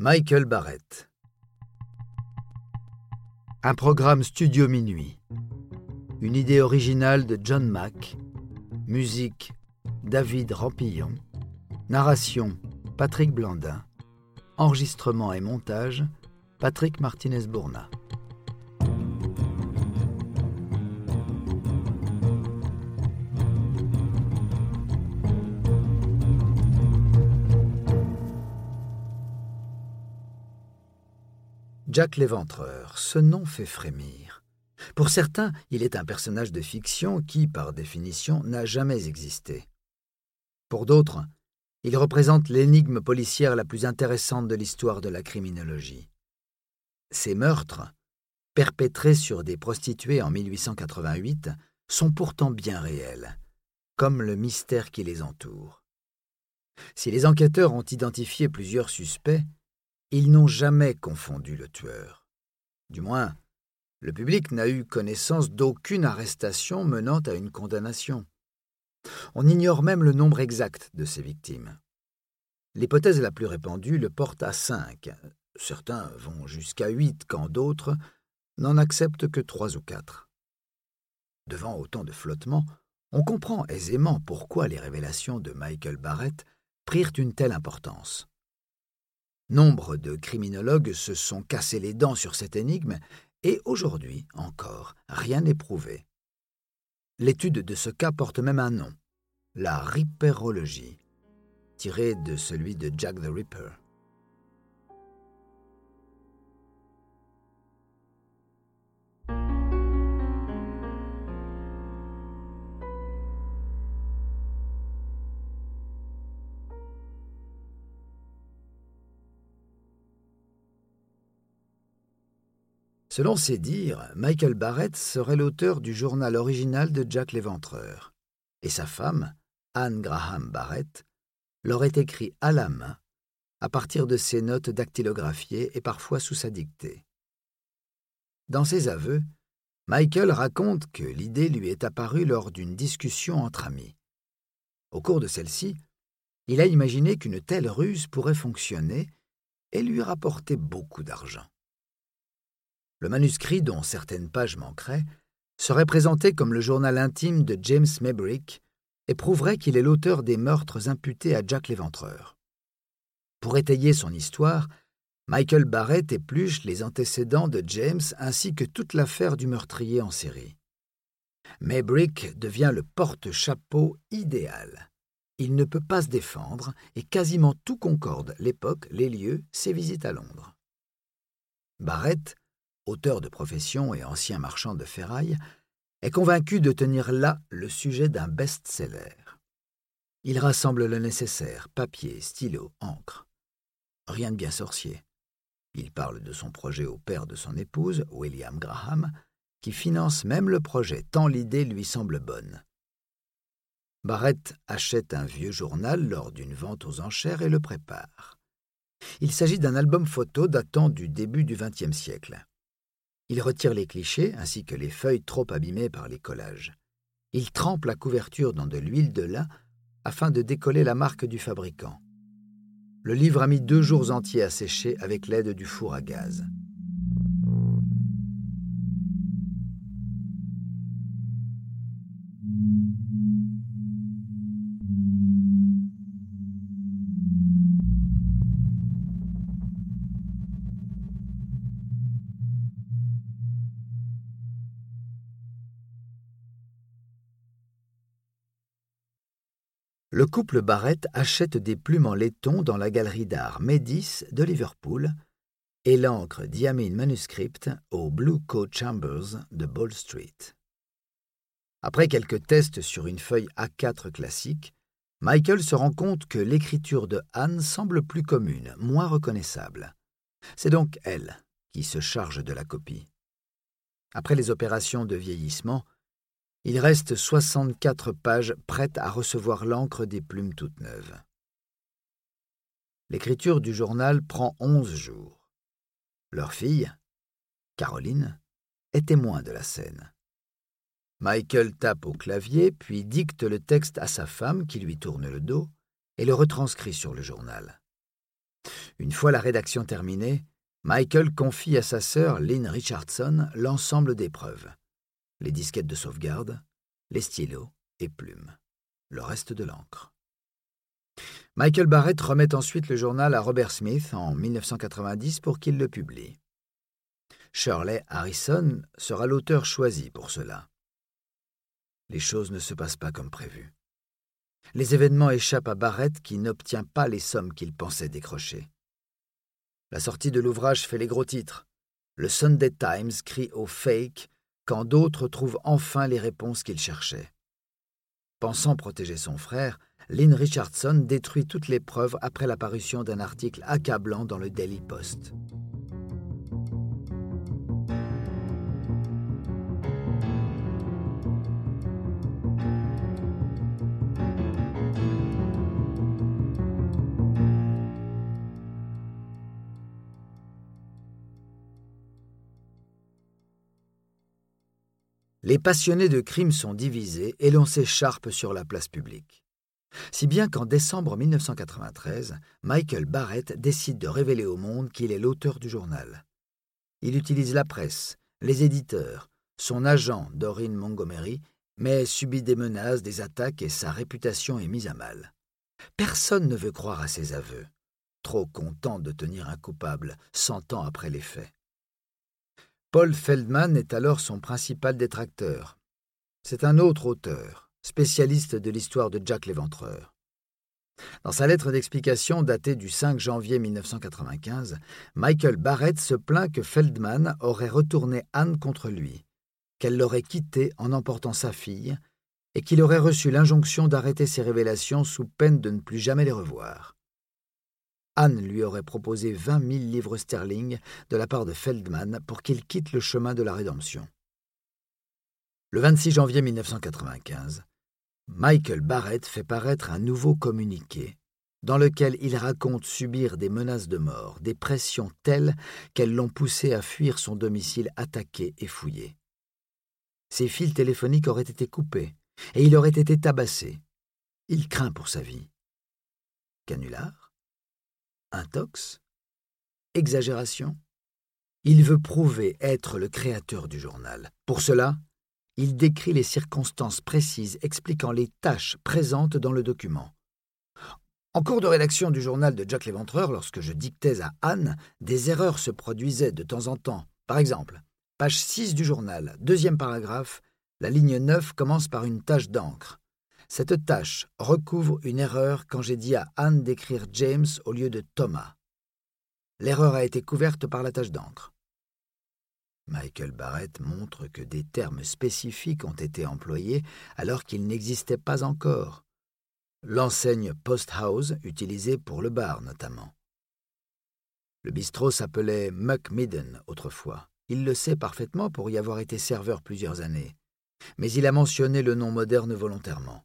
Michael Barrett. Un programme studio minuit. Une idée originale de John Mack. Musique David Rampillon. Narration Patrick Blandin. Enregistrement et montage Patrick Martinez-Bourna. Jack l'Éventreur, ce nom fait frémir. Pour certains, il est un personnage de fiction qui, par définition, n'a jamais existé. Pour d'autres, il représente l'énigme policière la plus intéressante de l'histoire de la criminologie. Ces meurtres, perpétrés sur des prostituées en 1888, sont pourtant bien réels, comme le mystère qui les entoure. Si les enquêteurs ont identifié plusieurs suspects, ils n'ont jamais confondu le tueur. Du moins, le public n'a eu connaissance d'aucune arrestation menant à une condamnation. On ignore même le nombre exact de ces victimes. L'hypothèse la plus répandue le porte à cinq. Certains vont jusqu'à huit, quand d'autres n'en acceptent que trois ou quatre. Devant autant de flottements, on comprend aisément pourquoi les révélations de Michael Barrett prirent une telle importance. Nombre de criminologues se sont cassés les dents sur cette énigme, et aujourd'hui encore, rien n'est prouvé. L'étude de ce cas porte même un nom, la ripperologie, tirée de celui de Jack the Ripper. Selon ses dires, Michael Barrett serait l'auteur du journal original de Jack l'Éventreur, et sa femme, Anne Graham Barrett, l'aurait écrit à la main, à partir de ses notes dactylographiées et parfois sous sa dictée. Dans ses aveux, Michael raconte que l'idée lui est apparue lors d'une discussion entre amis. Au cours de celle-ci, il a imaginé qu'une telle ruse pourrait fonctionner et lui rapporter beaucoup d'argent. Le manuscrit, dont certaines pages manqueraient, serait présenté comme le journal intime de James Maybrick et prouverait qu'il est l'auteur des meurtres imputés à Jack l'Éventreur. Pour étayer son histoire, Michael Barrett épluche les antécédents de James ainsi que toute l'affaire du meurtrier en série. Maybrick devient le porte-chapeau idéal. Il ne peut pas se défendre et quasiment tout concorde l'époque, les lieux, ses visites à Londres. Barrett auteur de profession et ancien marchand de ferraille, est convaincu de tenir là le sujet d'un best-seller. Il rassemble le nécessaire, papier, stylo, encre. Rien de bien sorcier. Il parle de son projet au père de son épouse, William Graham, qui finance même le projet tant l'idée lui semble bonne. Barrett achète un vieux journal lors d'une vente aux enchères et le prépare. Il s'agit d'un album photo datant du début du XXe siècle. Il retire les clichés ainsi que les feuilles trop abîmées par les collages. Il trempe la couverture dans de l'huile de lin afin de décoller la marque du fabricant. Le livre a mis deux jours entiers à sécher avec l'aide du four à gaz. Le couple Barrett achète des plumes en laiton dans la galerie d'art Médis de Liverpool et l'encre Diamine Manuscript au Blue Coat Chambers de Ball Street. Après quelques tests sur une feuille A4 classique, Michael se rend compte que l'écriture de Anne semble plus commune, moins reconnaissable. C'est donc elle qui se charge de la copie. Après les opérations de vieillissement, il reste 64 pages prêtes à recevoir l'encre des plumes toutes neuves. L'écriture du journal prend onze jours. Leur fille, Caroline, est témoin de la scène. Michael tape au clavier, puis dicte le texte à sa femme qui lui tourne le dos et le retranscrit sur le journal. Une fois la rédaction terminée, Michael confie à sa sœur Lynn Richardson l'ensemble des preuves les disquettes de sauvegarde, les stylos et plumes, le reste de l'encre. Michael Barrett remet ensuite le journal à Robert Smith en 1990 pour qu'il le publie. Shirley Harrison sera l'auteur choisi pour cela. Les choses ne se passent pas comme prévu. Les événements échappent à Barrett qui n'obtient pas les sommes qu'il pensait décrocher. La sortie de l'ouvrage fait les gros titres. Le Sunday Times crie au fake quand d'autres trouvent enfin les réponses qu'ils cherchaient. Pensant protéger son frère, Lynn Richardson détruit toutes les preuves après l'apparition d'un article accablant dans le Daily Post. Les passionnés de crime sont divisés et l'on s'écharpe sur la place publique. Si bien qu'en décembre 1993, Michael Barrett décide de révéler au monde qu'il est l'auteur du journal. Il utilise la presse, les éditeurs, son agent Doreen Montgomery, mais subit des menaces, des attaques et sa réputation est mise à mal. Personne ne veut croire à ses aveux, trop content de tenir un coupable cent ans après les faits. Paul Feldman est alors son principal détracteur. C'est un autre auteur, spécialiste de l'histoire de Jack l'Éventreur. Dans sa lettre d'explication datée du 5 janvier 1995, Michael Barrett se plaint que Feldman aurait retourné Anne contre lui, qu'elle l'aurait quitté en emportant sa fille, et qu'il aurait reçu l'injonction d'arrêter ses révélations sous peine de ne plus jamais les revoir. Anne lui aurait proposé vingt mille livres sterling de la part de Feldman pour qu'il quitte le chemin de la rédemption. Le 26 janvier 1995, Michael Barrett fait paraître un nouveau communiqué dans lequel il raconte subir des menaces de mort, des pressions telles qu'elles l'ont poussé à fuir son domicile attaqué et fouillé. Ses fils téléphoniques auraient été coupés et il aurait été tabassé. Il craint pour sa vie. Canular Intox Exagération Il veut prouver être le créateur du journal. Pour cela, il décrit les circonstances précises expliquant les tâches présentes dans le document. En cours de rédaction du journal de Jack l'Éventreur, lorsque je dictais à Anne, des erreurs se produisaient de temps en temps. Par exemple, page 6 du journal, deuxième paragraphe, la ligne 9 commence par une tache d'encre. Cette tâche recouvre une erreur quand j'ai dit à Anne d'écrire James au lieu de Thomas. L'erreur a été couverte par la tache d'encre. Michael Barrett montre que des termes spécifiques ont été employés alors qu'ils n'existaient pas encore. L'enseigne Post House utilisée pour le bar notamment. Le bistrot s'appelait Muckmidden autrefois. Il le sait parfaitement pour y avoir été serveur plusieurs années. Mais il a mentionné le nom moderne volontairement.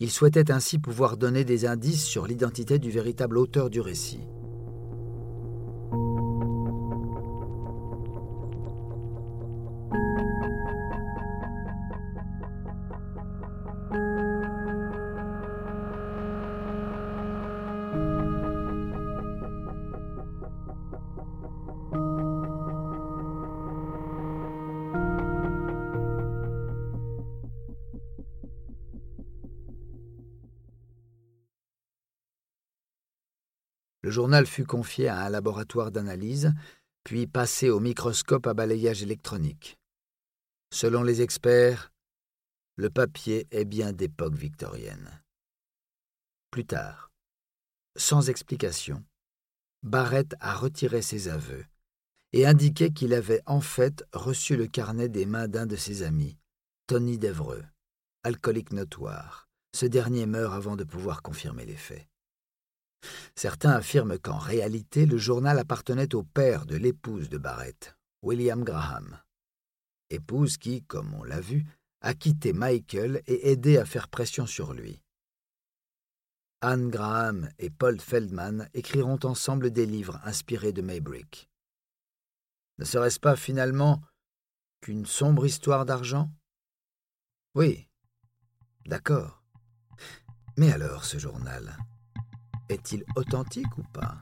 Il souhaitait ainsi pouvoir donner des indices sur l'identité du véritable auteur du récit. Le journal fut confié à un laboratoire d'analyse, puis passé au microscope à balayage électronique. Selon les experts, le papier est bien d'époque victorienne. Plus tard, sans explication, Barrett a retiré ses aveux et indiqué qu'il avait en fait reçu le carnet des mains d'un de ses amis, Tony Devreux, alcoolique notoire. Ce dernier meurt avant de pouvoir confirmer les faits. Certains affirment qu'en réalité, le journal appartenait au père de l'épouse de Barrett, William Graham. Épouse qui, comme on l'a vu, a quitté Michael et aidé à faire pression sur lui. Anne Graham et Paul Feldman écriront ensemble des livres inspirés de Maybrick. Ne serait-ce pas finalement qu'une sombre histoire d'argent? Oui, d'accord. Mais alors ce journal? Est-il authentique ou pas?